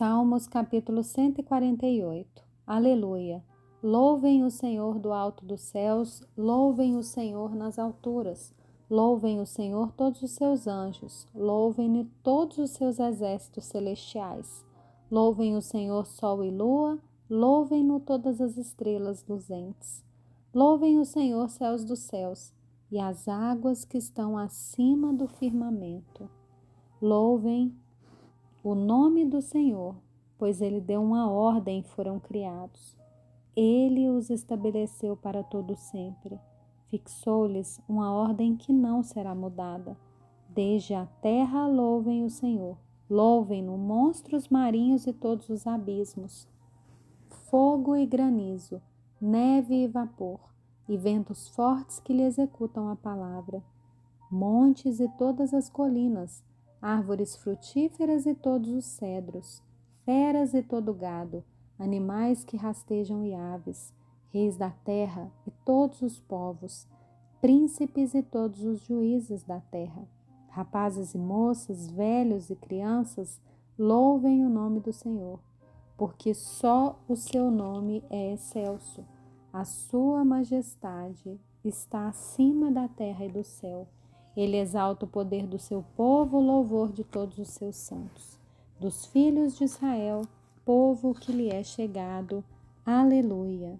Salmos capítulo 148 Aleluia! Louvem o Senhor do alto dos céus, louvem o Senhor nas alturas, louvem o Senhor todos os seus anjos, louvem-no todos os seus exércitos celestiais, louvem o Senhor sol e lua, louvem-no todas as estrelas luzentes, louvem o Senhor céus dos céus e as águas que estão acima do firmamento. Louvem o nome do Senhor, pois ele deu uma ordem e foram criados. Ele os estabeleceu para todo sempre. Fixou-lhes uma ordem que não será mudada. Desde a terra louvem o Senhor. Louvem-no monstros marinhos e todos os abismos. Fogo e granizo, neve e vapor, e ventos fortes que lhe executam a palavra. Montes e todas as colinas, árvores frutíferas e todos os cedros, feras e todo gado, animais que rastejam e aves, reis da terra e todos os povos, príncipes e todos os juízes da terra, rapazes e moças, velhos e crianças, louvem o nome do Senhor, porque só o seu nome é excelso, a sua majestade está acima da terra e do céu. Ele exalta o poder do seu povo, o louvor de todos os seus santos. Dos filhos de Israel, povo que lhe é chegado. Aleluia.